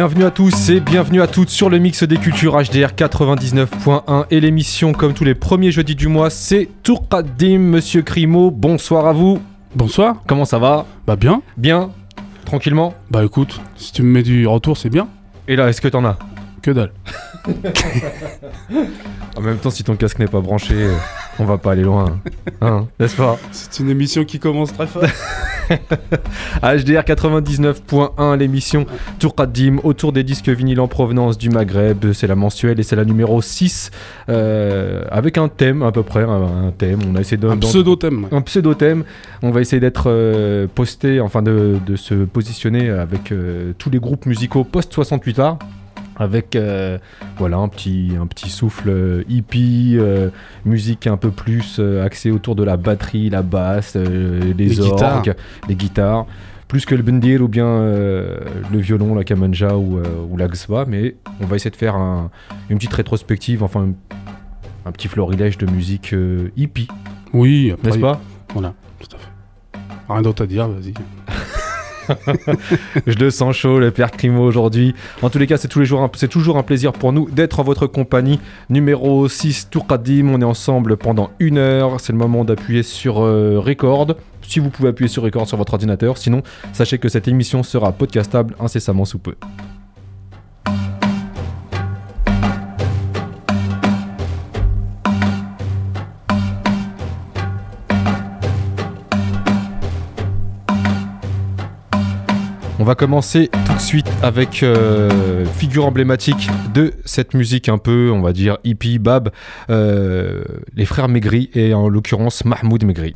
Bienvenue à tous et bienvenue à toutes sur le mix des cultures HDR 99.1 et l'émission comme tous les premiers jeudis du mois, c'est Tourkadim, Monsieur Crimo. Bonsoir à vous. Bonsoir. Comment ça va? Bah bien. Bien? Tranquillement? Bah écoute, si tu me mets du retour, c'est bien. Et là, est-ce que t'en as? Que dalle. En même temps, si ton casque n'est pas branché, euh, on va pas aller loin. Hein, N'est-ce pas? C'est une émission qui commence très fort. HDR 99.1, l'émission Tourkadim autour des disques vinyles en provenance du Maghreb. C'est la mensuelle et c'est la numéro 6 euh, avec un thème à peu près. Un, un thème. On a essayé de. Un d'en- pseudo-thème. un pseudo-thème. On va essayer d'être euh, posté, enfin de, de se positionner avec euh, tous les groupes musicaux post-68 art. Avec euh, voilà un petit, un petit souffle euh, hippie, euh, musique un peu plus axée autour de la batterie, la basse, les, Les orgues, guitares. les guitares. Plus que le bendir ou bien le violon, la kamanja ou, ou la gswa. Mais on va essayer de faire un- une petite rétrospective, enfin un, un petit florilège de musique hippie, Oui, n'est-ce pas? Voilà, tout à fait. Rien d'autre à dire, vas-y. Je le sens chaud, le père Crimo aujourd'hui. En tous les cas, c'est toujours un plaisir pour nous d'être en votre compagnie. Numéro 6, Tourkadim. On est ensemble pendant une heure. C'est le moment d'appuyer sur euh, record. Si vous pouvez appuyer sur record sur votre ordinateur. Sinon, sachez que cette émission sera podcastable incessamment sous peu. Va commencer tout de suite avec euh, figure emblématique de cette musique un peu, on va dire, hippie, bab, euh, les frères Maigri et en l'occurrence Mahmoud Maigri.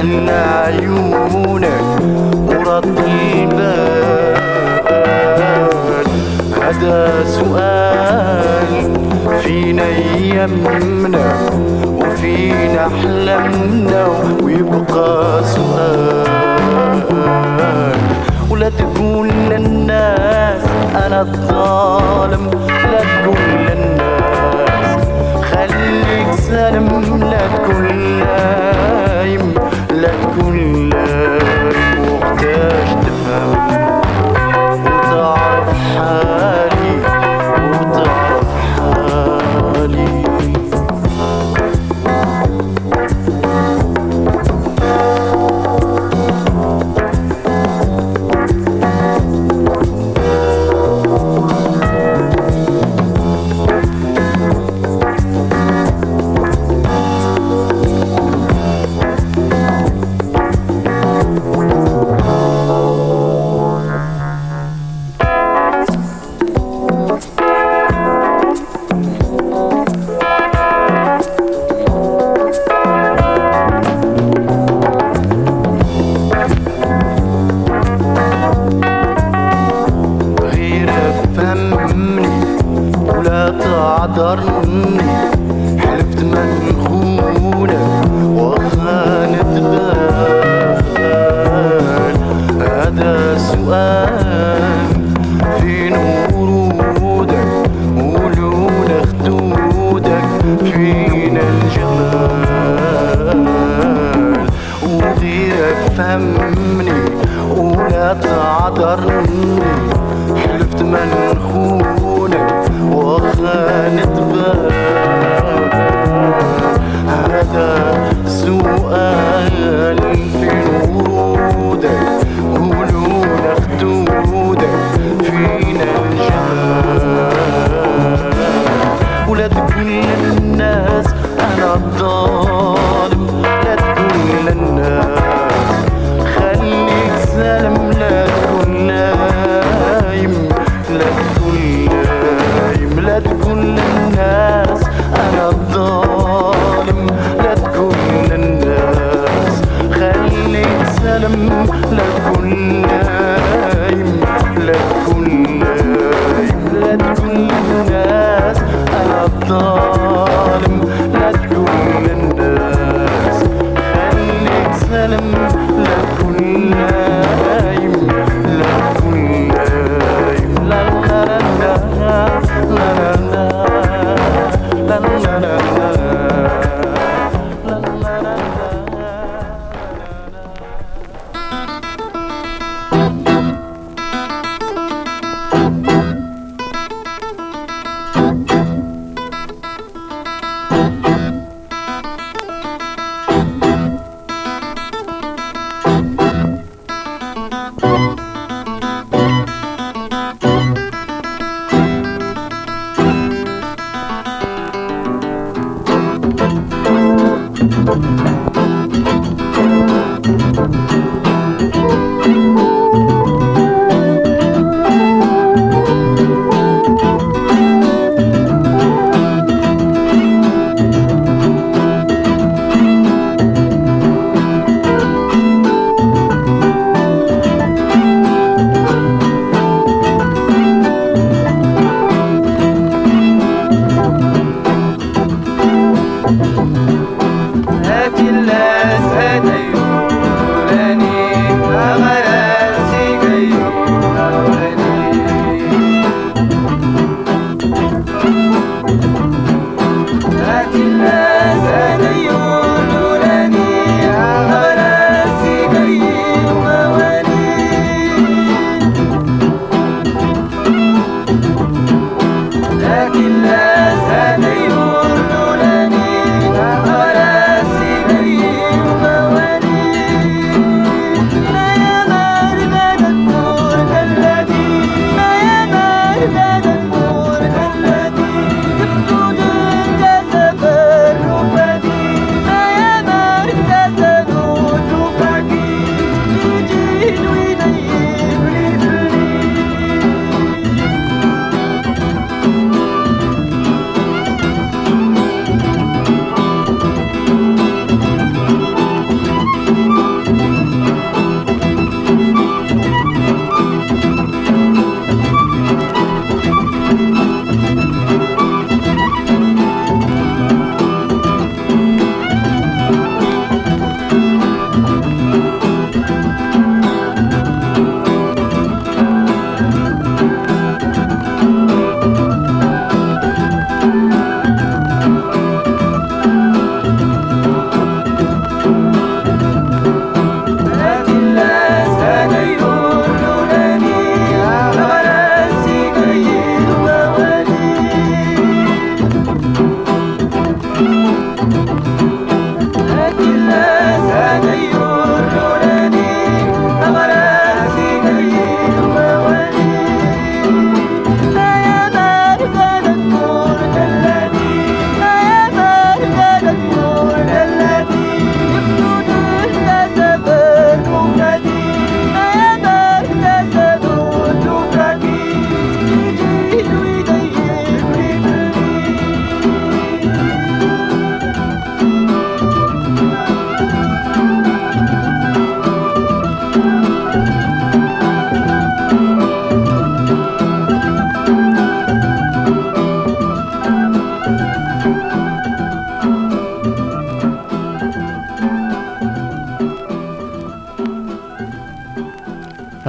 أحلى عيونك ورد البال هذا سؤال فينا يمنا وفينا احلامنا ويبقى سؤال. ولا تقول للناس أنا الظالم لا تقول للناس خليك سالم لا تكون let me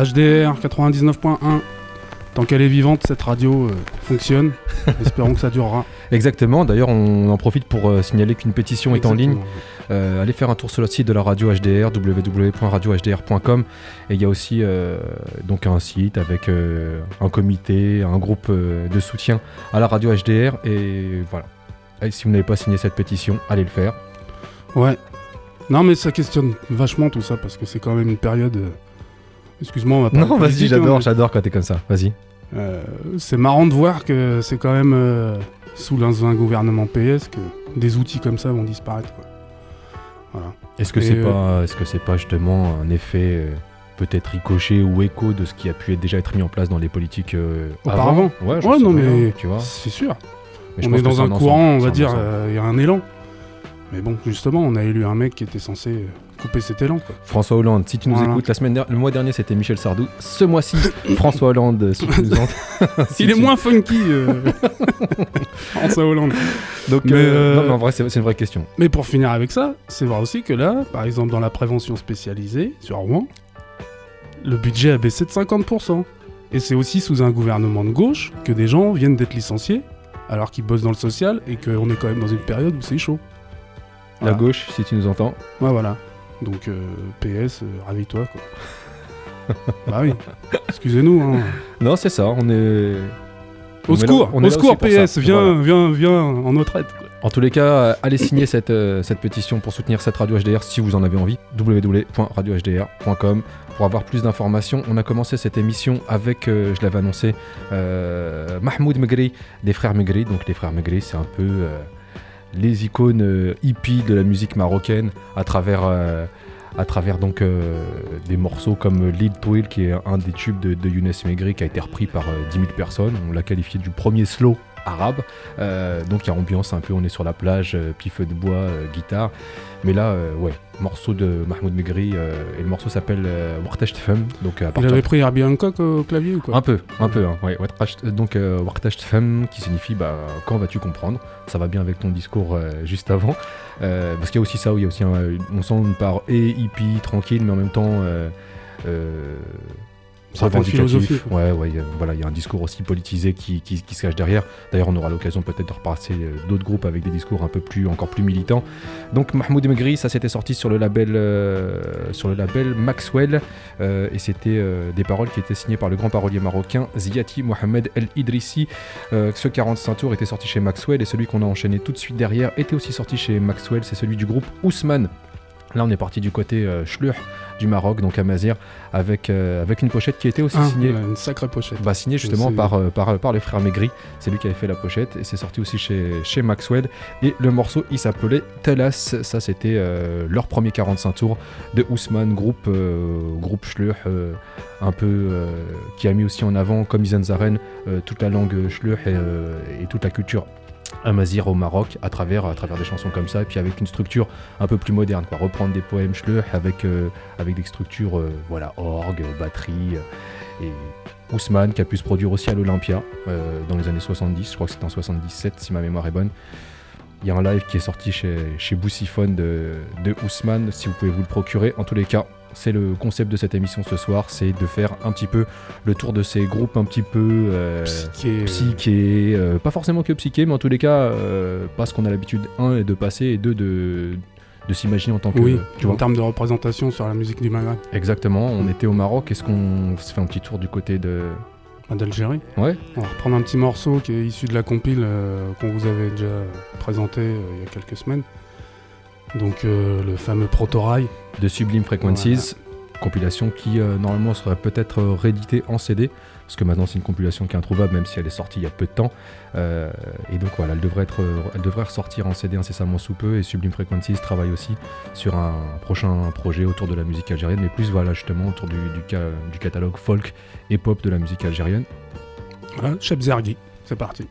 HDR 99.1. Tant qu'elle est vivante, cette radio euh, fonctionne. Espérons que ça durera. Exactement, d'ailleurs on en profite pour euh, signaler qu'une pétition est en ligne. Euh, allez faire un tour sur le site de la radio HDR, www.radiohdr.com. Et il y a aussi donc un site avec un comité, un groupe de soutien à la radio HDR. Et voilà. Et si vous n'avez pas signé cette pétition, allez le faire. Ouais. Non, mais ça questionne vachement tout ça parce que c'est quand même une période. Excuse-moi, on va pas. Non, vas-y, j'adore, j'adore quand t'es comme ça. Vas-y. Euh, c'est marrant de voir que c'est quand même euh, sous l'un- un gouvernement PS que des outils comme ça vont disparaître. Quoi. Voilà. Est-ce que c'est euh, pas, est-ce que c'est pas justement un effet peut-être ricochet ou écho de ce qui a pu être déjà être mis en place dans les politiques Auparavant. avant Ouais, Ouais, non, mais tu vois. c'est sûr. Mais je on pense est que dans un ensemble, courant, on va dire, il y a un élan. Mais bon, justement, on a élu un mec qui était censé euh, couper cet élan. Quoi. François Hollande, si tu nous Voilà. écoutes, la semaine le mois dernier c'était Michel Sardou. Ce mois-ci, François Hollande, si tu nous si Il est moins funky, euh, François Hollande. Donc, Mais, euh, non, mais en vrai, c'est une vraie question. Mais pour finir avec ça, c'est vrai aussi que là, par exemple, dans la prévention spécialisée sur Rouen, le budget a baissé de 50%. Et c'est aussi sous un gouvernement de gauche que des gens viennent d'être licenciés alors qu'ils bossent dans le social et qu'on est quand même dans une période où c'est chaud. La gauche, si tu nous entends. Ouais, voilà. Donc, euh, PS, euh, ravis-toi, quoi. bah oui. Excusez-nous, hein. Non, c'est ça, on est. Au on est là- secours, on est au secours. PS, viens, Voilà. viens, viens en notre aide, quoi. En tous les cas, euh, allez signer cette, euh, cette pétition pour soutenir cette radio HDR si vous en avez envie. www.radiohdr.com pour avoir plus d'informations. On a commencé cette émission avec, euh, je l'avais annoncé, euh, Mahmoud Megri, des frères Megri. Donc les frères Megri, c'est un peu les icônes euh, hippies de la musique marocaine à travers, euh, euh, des morceaux comme Lil Twill, qui est un des tubes de, Younes Megri, qui a été repris par euh, 10 000 personnes. On l'a qualifié du premier slow arabe. Euh, donc il y a ambiance un peu, on est sur la plage, euh, petit feu de bois, euh, guitare. Mais là, euh, ouais, morceau de Mahmoud Megri, euh, et le morceau s'appelle euh, Wartash Tfem. Donc à Il partir avait pris Herbie Hancock au clavier ou quoi? Un peu, un peu, hein, ouais. Donc euh, Wartash Tfem qui signifie bah, quand vas-tu comprendre? Ça va bien avec ton discours euh, juste avant. Euh, parce qu'il y a aussi ça, où il y a aussi un- on sent une part et hippie, tranquille, mais en même temps. Philosophie, quoi. Ouais, ouais, il y a- voilà, il y a un discours aussi politisé qui, qui- qui se cache derrière. D'ailleurs, on aura l'occasion peut-être de repasser euh, d'autres groupes avec des discours un peu plus, encore plus militants. Donc, Mahmoud Megri, ça s'était sorti sur le label, euh, sur le label Maxwell, euh, et c'était euh, des paroles qui étaient signées par le grand parolier marocain Ziati Mohamed El Idrissi. Ce 45 tours était sorti chez Maxwell, et celui qu'on a enchaîné tout de suite derrière était aussi sorti chez Maxwell. C'est celui du groupe Ousmane. Là, on est parti du côté euh, Schlur du Maroc, donc à Mazir, avec, euh, avec une pochette qui était aussi Ah, signée. une sacrée pochette. Bah, signé justement par, euh, par, par les frères Maigri, c'est lui qui avait fait la pochette et c'est sorti aussi chez, chez Maxwell. Et le morceau il s'appelait Telas, ça c'était euh, leur premier 45 tours de Ousmane, groupe, euh, groupe Schlur, euh, un peu euh, qui a mis aussi en avant, comme Izenzaren, euh, toute la langue Schlur et, euh, et toute la culture amazir au Maroc à travers, à travers des chansons comme ça, et puis avec une structure un peu plus moderne, quoi. reprendre des poèmes Schlur avec, euh, avec des structures, euh, voilà, orgue, batterie, euh, et Ousmane qui a pu se produire aussi à l'Olympia dans les années 70, je crois que c'était en 77 si ma mémoire est bonne. Il y a un live qui est sorti chez, chez Boussiphone de, de Ousmane, si vous pouvez vous le procurer. En tous les cas, c'est le concept de cette émission ce soir, c'est de faire un petit peu le tour de ces groupes un petit peu euh, Psyché. psyché, euh, pas forcément que psyché, mais en tous les cas, euh, parce qu'on a l'habitude, un, de passer, et deux, de, de s'imaginer en tant que... Oui, tu en termes de représentation sur la musique du Maghreb. Exactement, on Mm. était au Maroc, est-ce qu'on se fait un petit tour du côté de... Bah, d'Algérie. Ouais On va reprendre un petit morceau qui est issu de la compile euh, qu'on vous avait déjà présenté euh, il y a quelques semaines. Donc euh, le fameux Protorail. de Sublime Frequencies, compilation qui euh, normalement serait peut-être euh, rééditée en CD, parce que maintenant c'est une compilation qui est introuvable, même si elle est sortie il y a peu de temps. Et donc voilà, elle devrait, être, elle devrait ressortir en CD incessamment sous peu, et Sublime Frequencies travaille aussi sur un prochain projet autour de la musique algérienne, mais plus voilà justement autour du, du, ca- du catalogue folk et pop de la musique algérienne. Voilà, Cheb. C'est parti.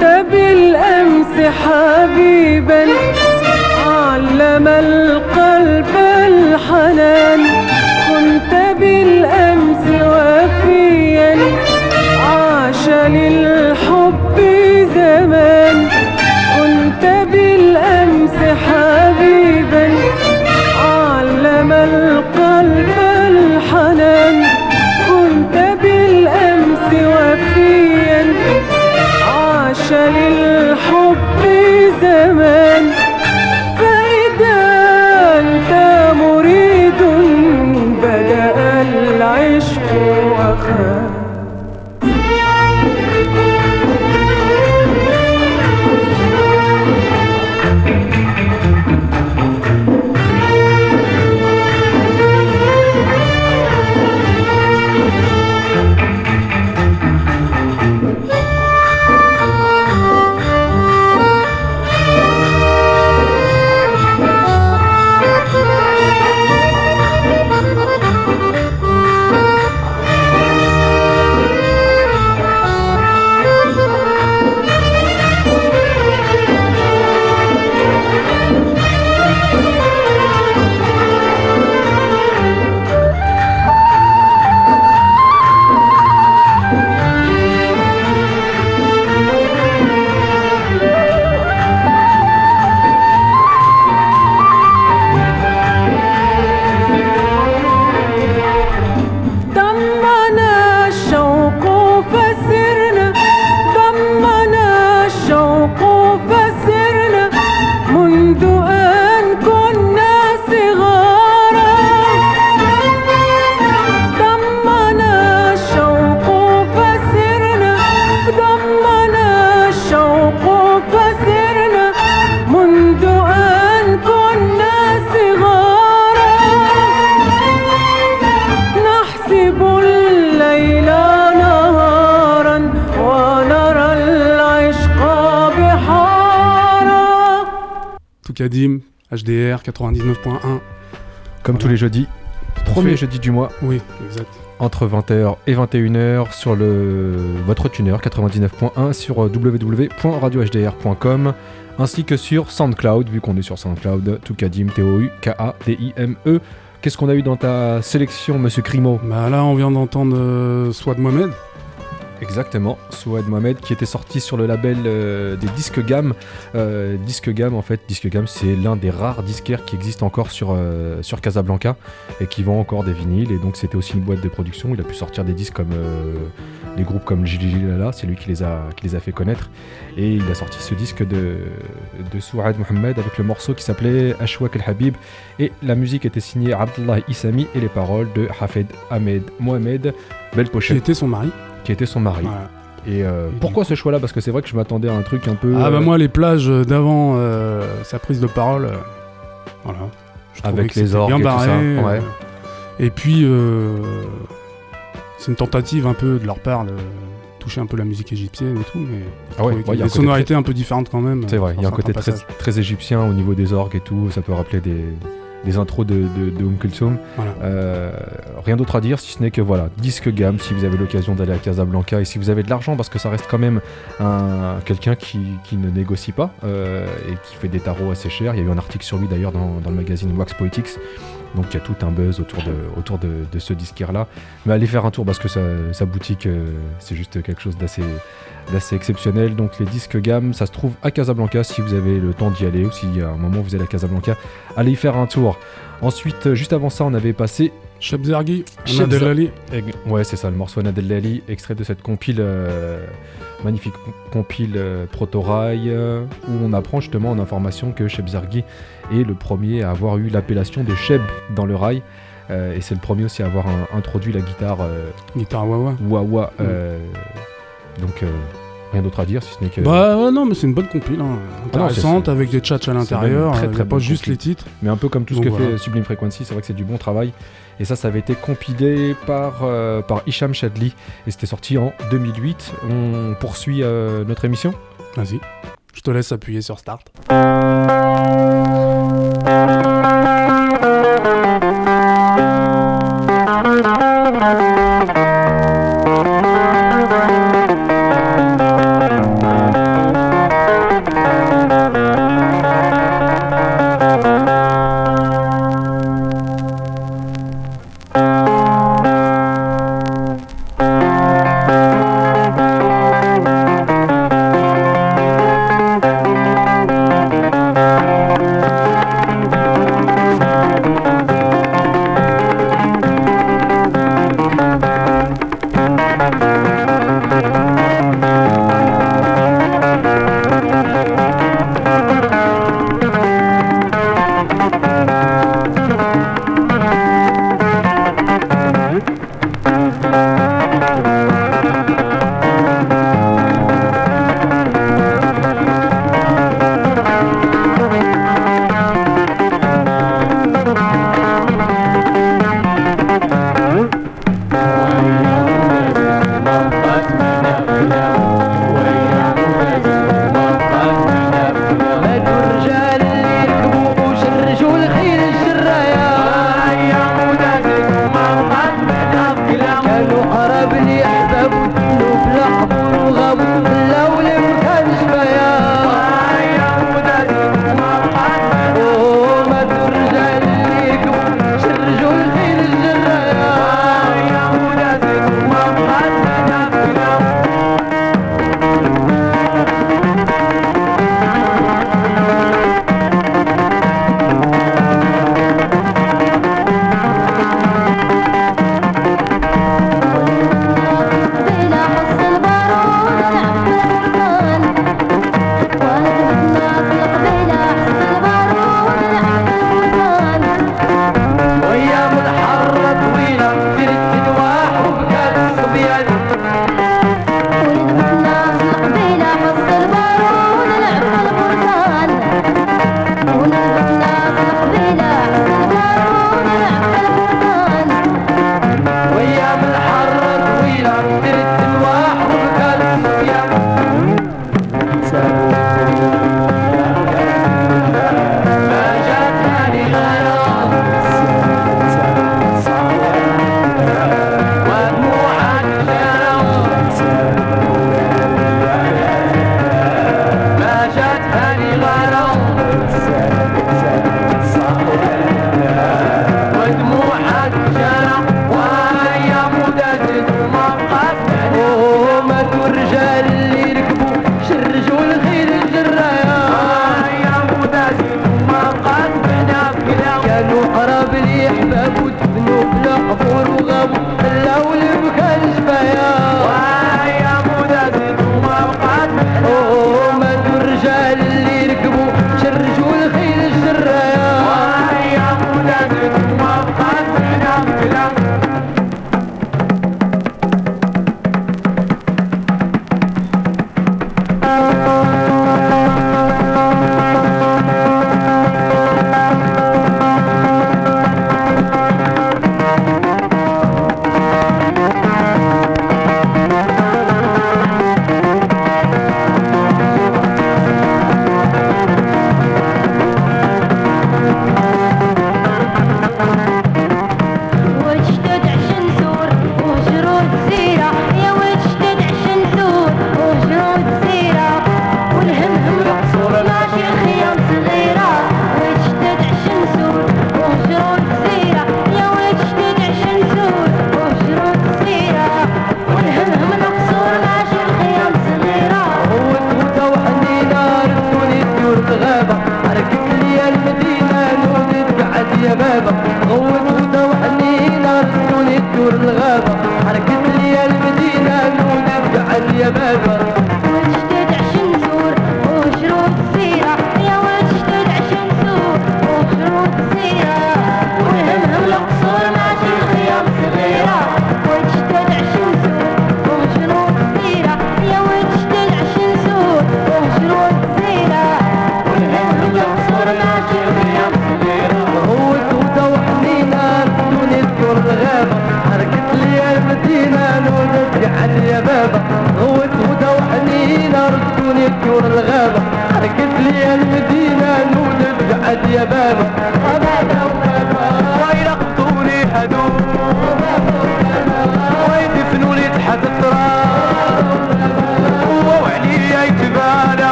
كنت بالأمس حبيبا علم القلب الحنان. الشوق فسرنا منذ أن كنا صغارا نحسب الليل نهارا ونرى العشق بحارا Toukadim, HDR 99.1. Comme tous les jeudis. Premier jeudi du mois, Oui, exact. entre 20h et 21h sur le votre tuner 99.1 sur euh, www.radiohdr.com ainsi que sur SoundCloud vu qu'on est sur SoundCloud Toukadim T O U K A D I M E. Qu'est-ce qu'on a eu dans ta sélection monsieur Crimo? Bah là, on vient d'entendre euh, Swad Mohamed. Exactement, Souad Mohamed qui était sorti sur le label euh, des Disques Gamme. Euh, Disque Gamme en fait, Disque Gamme c'est l'un des rares disquaires qui existent encore sur, euh, sur Casablanca et qui vend encore des vinyles et donc c'était aussi une boîte de production. Il a pu sortir des disques comme euh, des groupes comme Gigi Lala, c'est lui qui les, a, qui les a fait connaître et il a sorti ce disque de, de Souad Mohamed avec le morceau qui s'appelait Ashwak El Habib et la musique était signée Abdullah Isami et les paroles de Hafed Ahmed Mohamed. Belle Qui pochette était son mari. Qui était son mari. Voilà. Et euh, Et pourquoi ce choix-là? Parce que c'est vrai que je m'attendais à un truc un peu. Ah bah euh, moi, les plages d'avant euh, sa prise de parole, voilà. Je Avec que les orgues bien et tout barré. ça, ouais. Et puis, c'est une tentative un peu de leur part de toucher un peu la musique égyptienne et tout, mais Ah ouais, ouais, il y a des sonorités un peu différentes quand même. C'est vrai, il y a un côté très, très égyptien au niveau des orgues et tout. Ça peut rappeler des, des intros de, de, de. Voilà. Euh, rien d'autre à dire si ce n'est que voilà, disque gamme si vous avez l'occasion d'aller à Casablanca et si vous avez de l'argent parce que ça reste quand même un, quelqu'un qui, qui ne négocie pas euh, et qui fait des tarots assez chers. Il y a eu un article sur lui d'ailleurs dans, dans le magazine Wax Poetics. Donc il y a tout un buzz autour de, autour de, ce disquaire là. Mais allez faire un tour parce que sa, boutique euh, c'est juste quelque chose d'assez d'assez exceptionnel. Donc les disques gamme, ça se trouve à Casablanca si vous avez le temps d'y aller ou si à un moment vous allez à Casablanca, allez y faire un tour. Ensuite, juste avant ça, on avait passé Cheb Zergi, Cheb Anna Delali. Et- Ouais, c'est ça, le morceau Nadellali, extrait de cette compile, euh, magnifique compile euh, Proto-Rail, euh, où on apprend justement en information que Cheb est le premier à avoir eu l'appellation de Cheb dans le rail. euh, et c'est le premier aussi à avoir un- introduit la guitare Guitare Wawa. wah-wah. euh, donc, euh, rien d'autre à dire, si ce n'est que. Bah ouais, non, mais c'est une bonne compile, hein. Ah non, intéressante, avec des tchatchs à l'intérieur. une très, très pas juste les titres. Mais un peu comme tout ce Donc que voilà. fait Sublime Frequency, c'est vrai que c'est du bon travail. Et ça, ça avait été compilé par, euh, par Hicham Shadli. Et c'était sorti en 2008. On poursuit euh, notre émission? Vas-y. Je te laisse appuyer sur Start.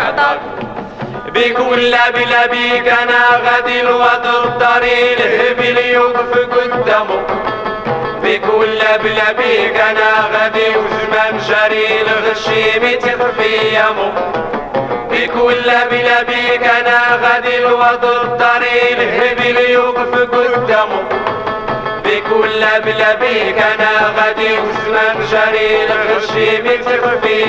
عطاك بيك بلا بيك أنا غادي الوضر الطريق الهبل يوقف قدامه بيك ولا بلا بيك أنا غادي وزمان جاري الغشيم يتيخر في يامو بيك ولا بلا بيك أنا غادي الوضر الطريق الهبل يوقف قدامه بيك ولا بلا بيك أنا غادي وزمان جاري الغشيم يتيخر في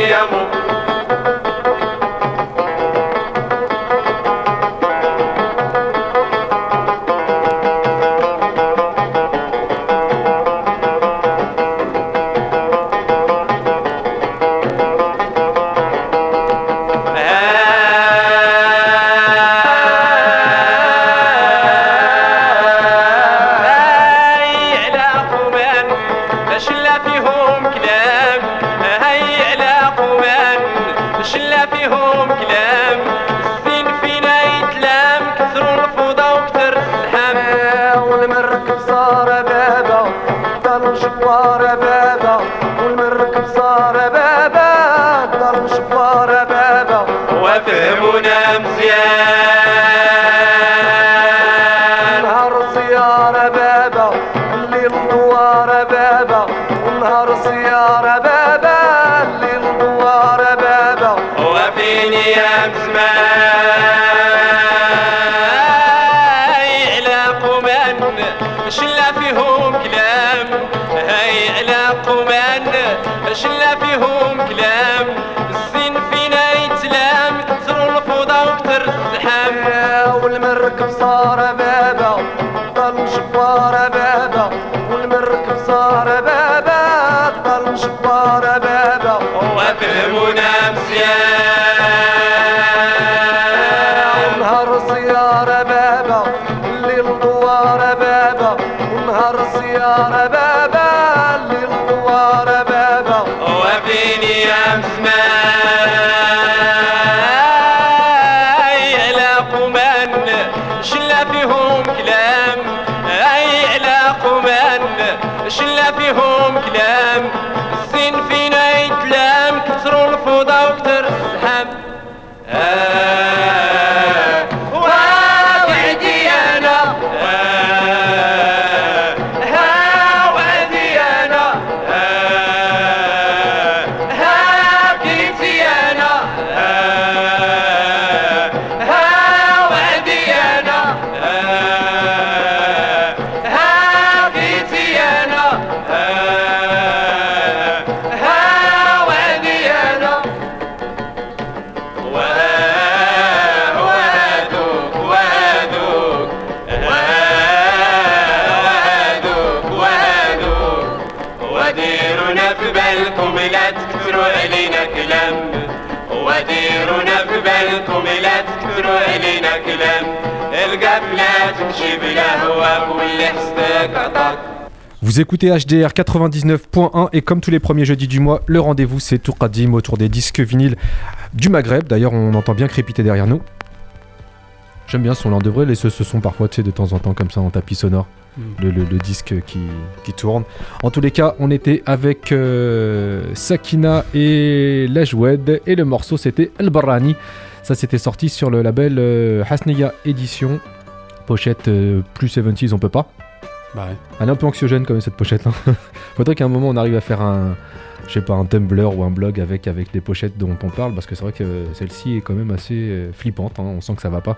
Vous écoutez HDR 99.1 et comme tous les premiers jeudis du mois, le rendez-vous c'est Tourkadim autour des disques vinyles du Maghreb. D'ailleurs, on entend bien crépiter derrière nous. J'aime bien son de vrai, et ce, ce sont parfois de temps en temps comme ça en tapis sonore. Mm. Le, disque qui, tourne. En tous les cas, on était avec euh, Sakina et Lajoued et le morceau c'était El Barani. Ça c'était sorti sur le label euh, Hasneya Edition. Pochette euh, plus 70s, on peut pas. Bah. Elle est un peu anxiogène quand même cette pochette. hein. Faudrait qu'à un moment on arrive à faire un, je sais pas, un Tumblr ou un blog avec avec des pochettes dont on parle parce que c'est vrai que celle-ci est quand même assez euh, flippante. hein, on sent que ça va pas.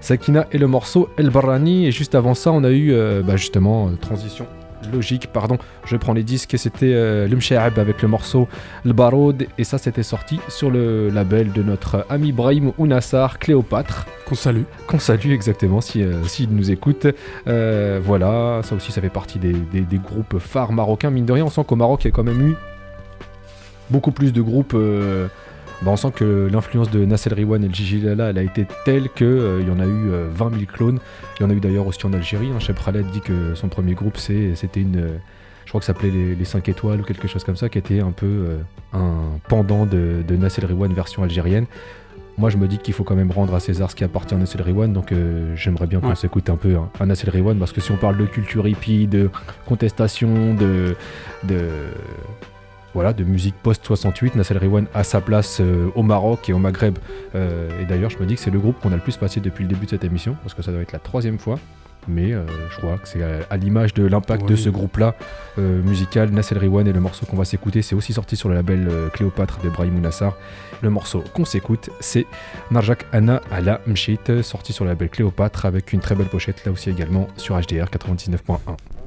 Sakina et le morceau El Barrani et juste avant ça on a eu euh, bah, justement euh, transition logique. Pardon, je prends les disques et c'était euh, Lumshaab avec le morceau El Baroud et ça c'était sorti sur le label de notre ami Brahim Ounassar Cléopâtre Qu'on salue. qu'on salue exactement si, euh, s'il nous écoute. Euh, voilà, ça aussi ça fait partie des, des- des groupes phares marocains. Mine de rien, on sent qu'au Maroc il y a quand même eu beaucoup plus de groupes euh, bah, on sent que l'influence de Nassel Riwan et le Gigi Lala, elle a été telle qu'il il y en a eu euh, 20 000 clones. Il y en a eu d'ailleurs aussi en Algérie. Hein. Cheb Khaled dit que son premier groupe, c'est- c'était une. euh, je crois que ça s'appelait les, les 5 étoiles ou quelque chose comme ça, qui était un peu euh, un pendant de, de Nassel Riwan version algérienne. Moi, je me dis qu'il faut quand même rendre à César ce qui appartient à Nassel Riwan, donc euh, j'aimerais bien qu'on Ouais. s'écoute un peu hein, un Nassel Riwan, parce que si on parle de culture hippie, de contestation, de, de, voilà, de musique post-68, Nassel Riwan a sa place euh, au Maroc et au Maghreb. Euh, et d'ailleurs, je me dis que c'est le groupe qu'on a le plus passé depuis le début de cette émission, parce que ça doit être la troisième fois. Mais euh, je crois que c'est à, à l'image de l'impact de ce groupe-là euh, musical. Nassel Riwan et le morceau qu'on va s'écouter, c'est aussi sorti sur le label euh, Cléopâtre de Brahim Nassar. Le morceau qu'on s'écoute, c'est Narjak Anna Ala Mshit, sorti sur le label Cléopâtre avec une très belle pochette là aussi également sur HDR 99.1.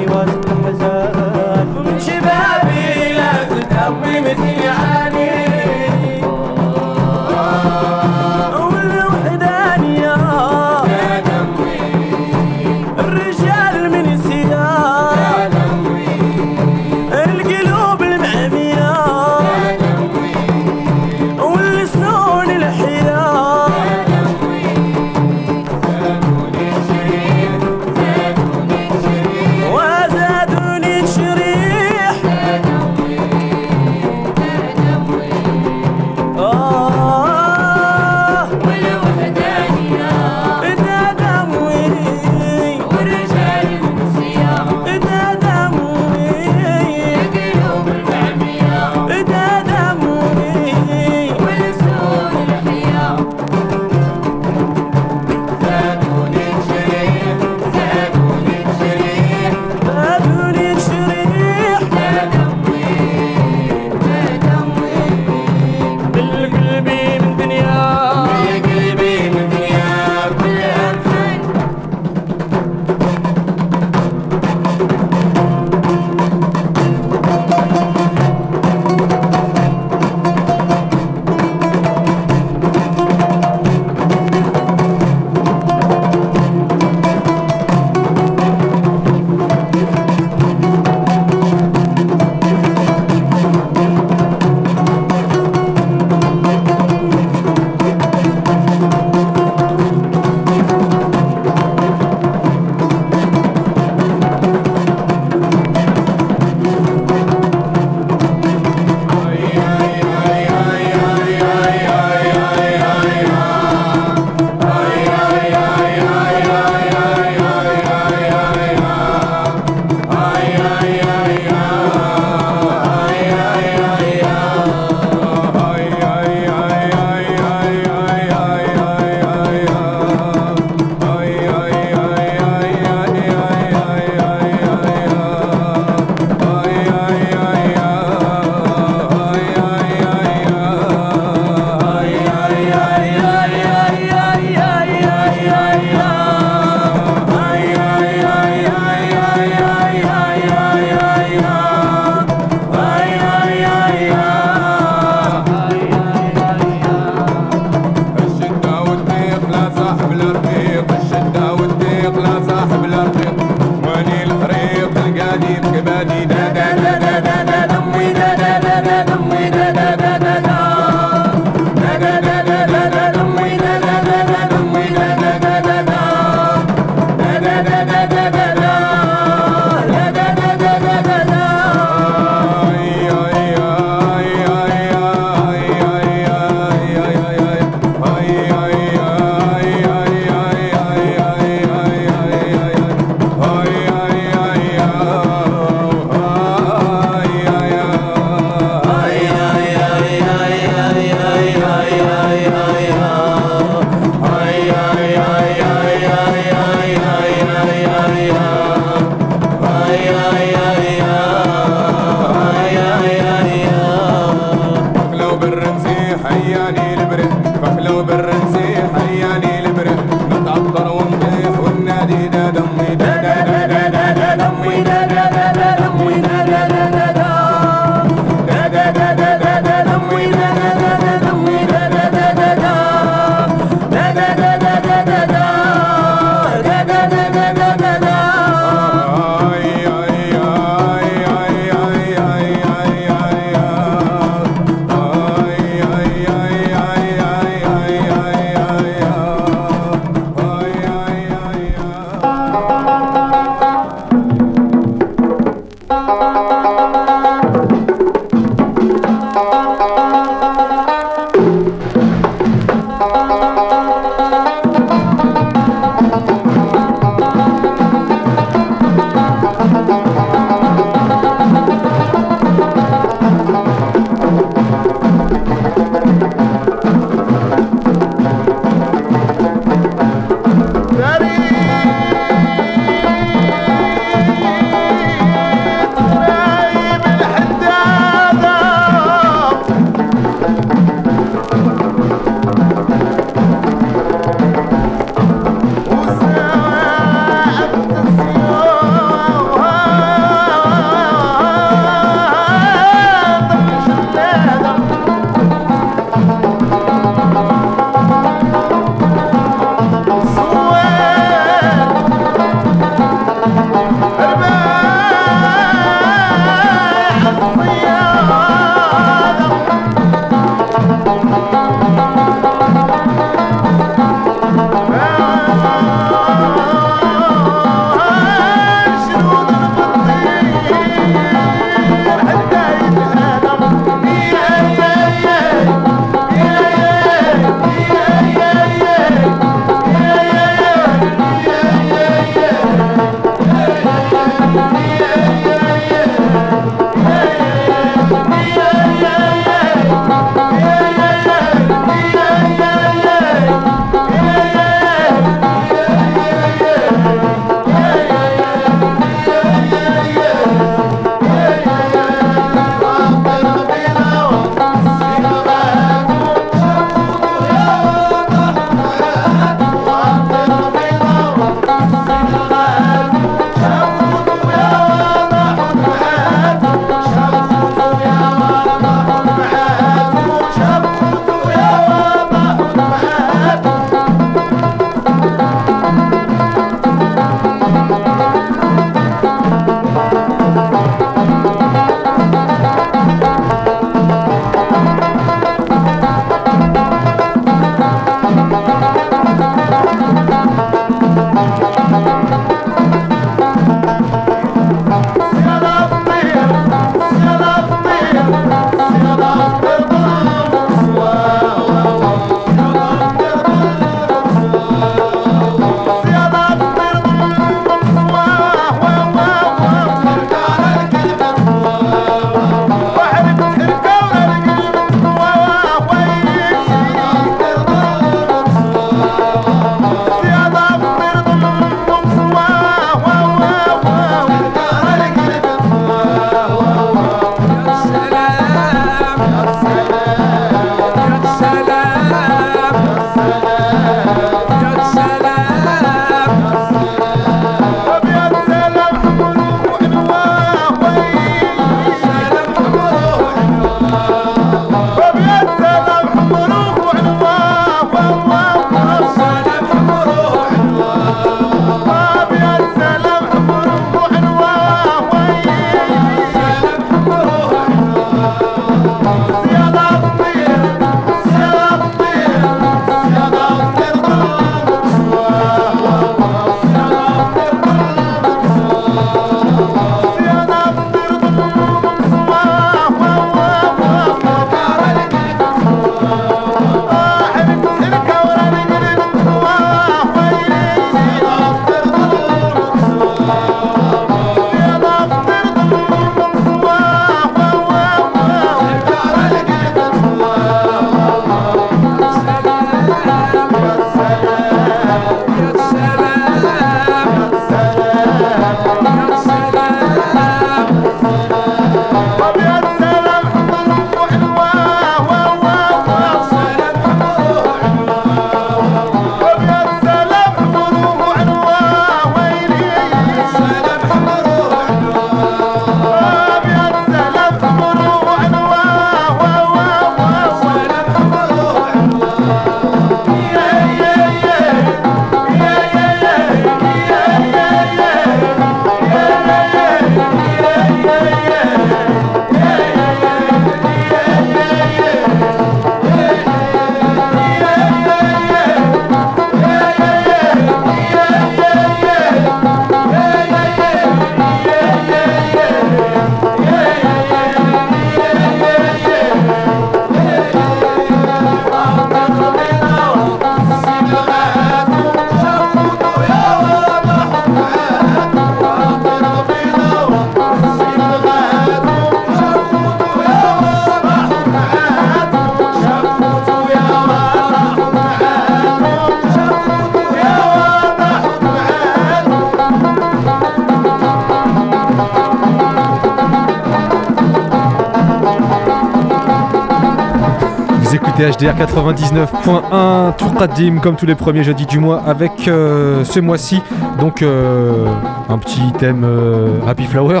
HDR 99.1 Tour Qadim comme tous les premiers jeudis du mois avec euh, ce mois-ci donc euh, un petit thème euh, Happy Flower.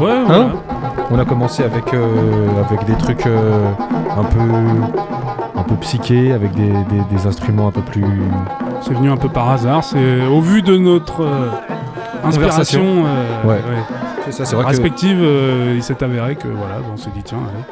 Ouais, Hein voilà. On a commencé avec, avec des trucs un peu un peu psychés, avec des, des- des instruments un peu plus C'est venu un peu par hasard. C'est au vu de notre inspiration Ouais. Ça, que respective, euh, il s'est avéré que voilà, on s'est dit tiens, allez,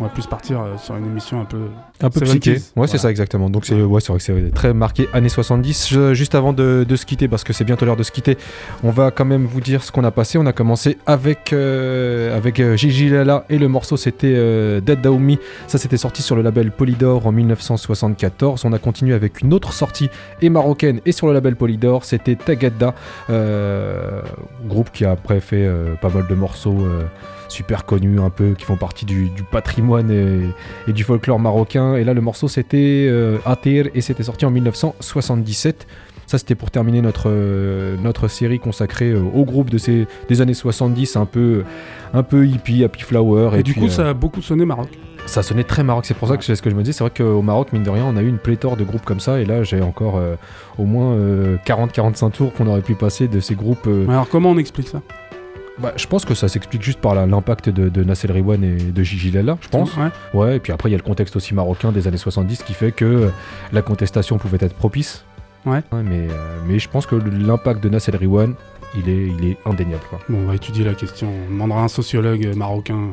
on va plus partir euh, sur une émission un peu. Un peu 70s, psyché. Ouais, c'est ça exactement. Donc c'est ouais, c'est vrai que c'est très marqué années 70. Je- juste avant de, de se quitter, parce que c'est bientôt l'heure de se quitter, on va quand même vous dire ce qu'on a passé. On a commencé avec euh, avec euh, Gigi Lala et le morceau c'était euh, Dead Daoumi. Ça c'était sorti sur le label Polydor en 1974. On a continué avec une autre sortie et marocaine et sur le label Polydor, c'était Tagadda, euh, groupe qui a après fait pas mal de morceaux. Super connus un peu qui font partie du, du patrimoine et, et du folklore marocain. Et là, le morceau c'était euh, Atir et c'était sorti en 1977. Ça, c'était pour terminer notre, euh, notre série consacrée euh, au groupe de ces, des années 70, un peu, un peu hippie, happy flower. Et, Et, du puis, coup, euh, ça a beaucoup sonné Maroc. ça sonnait très maroc. C'est pour ça que c'est ce que je me dis. C'est vrai qu'au Maroc, mine de rien, on a eu une pléthore de groupes comme ça. Et là, j'ai encore euh, au moins 40-45 tours qu'on aurait pu passer de ces groupes. euh, Alors comment on explique ça? Bah, je pense que ça s'explique juste par l'impact de, de Nassel Riwan et de Gigi Lalla, je pense. Ouais. Ouais, et puis après, il y a le contexte aussi marocain des années 70 qui fait que euh, la contestation pouvait être propice. Ouais. mais, euh, mais je pense que l'impact de Nassel Riwan, il est, il est indéniable. quoi. Bon, on va étudier la question. On demandera à un sociologue euh, marocain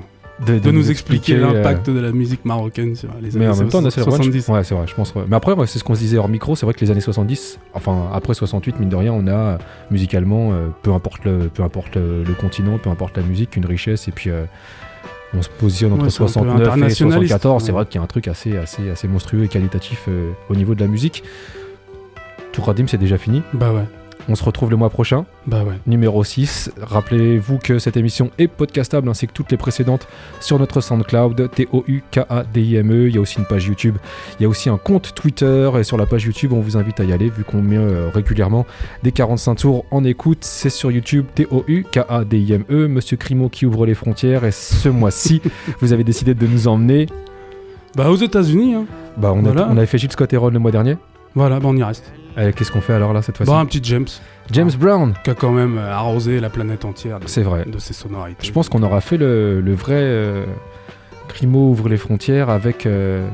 De, de, nous expliquer euh, l'impact de la musique marocaine sur les Mais années en même temps, Nassel Riwan, 70. je- ouais, c'est vrai, je pense. ouais. Mais après, ouais, c'est ce qu'on se disait hors micro, c'est vrai que les années 70, enfin après 68, mine de rien, on a euh, musicalement, euh, peu importe, le, peu importe le, le continent, peu importe la musique, une richesse, et puis euh, on se positionne entre Ouais, c'est un peu 69 et internationaliste, 74. C'est vrai qu'il y a un truc assez, assez, assez monstrueux et qualitatif euh, au niveau de la musique. Touradim, c'est déjà fini. Bah ouais, On se retrouve le mois prochain, bah ouais. numéro 6. Rappelez-vous que cette émission est podcastable ainsi que toutes les précédentes sur notre SoundCloud, T-O-U-K-A-D-I-M-E. Il y a aussi une page YouTube, il y a aussi un compte Twitter. Et sur la page YouTube, on vous invite à y aller vu qu'on met euh, régulièrement des 45 tours en écoute. C'est sur YouTube, T-O-U-K-A-D-I-M-E. E. Monsieur Crimo qui ouvre les frontières. Et ce mois-ci, vous avez décidé de nous emmener. Bah aux États-Unis, hein. Bah, on, a- on avait fait Gilles Scott Heron le mois dernier. Voilà, bah on y reste. Qu'est-ce qu'on fait alors là cette fois-ci Bah un petit James, James Brown, qui a quand même euh, arrosé la planète entière de, c'est vrai. de ses sonorités. Je pense qu'on aura fait le, le vrai euh, Crimo ouvre les frontières avec, euh,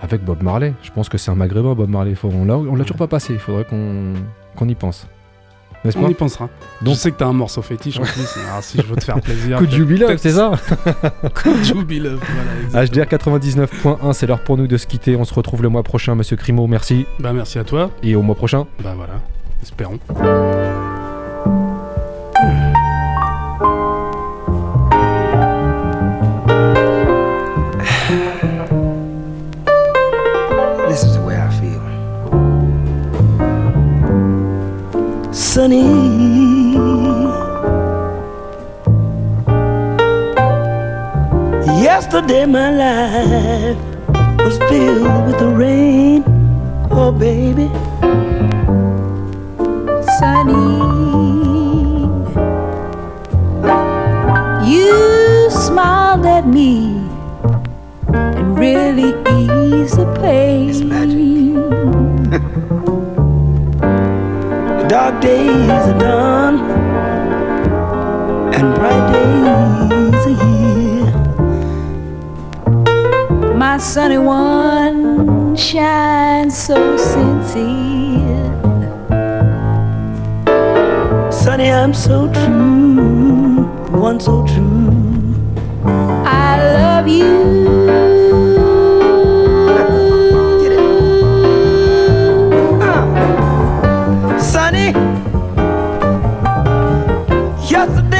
avec Bob Marley. Je pense que c'est un maghrébin, Bob Marley. Faut- on l'a on l'a toujours pas passé. Il faudrait qu'on qu'on y pense. N'est-ce On y pensera. Donc- je sais que t'as un morceau fétiche en plus. Alors si je veux te faire plaisir. Coup de jubilé, c'est ça Coup de jubilé, voilà. exactement. HDR 99.1, c'est l'heure pour nous de se quitter. On se retrouve le mois prochain, monsieur Crimo. Merci. Bah merci à toi. Et au mois prochain. Bah voilà, espérons. Sunny. Yesterday my life was filled with the rain. Oh baby. sunny. You smiled at me and really eased the pain. Dark days are done and bright days are here. My sunny one shines so sincere. Sonny, I'm so true, one so true. I love you. That's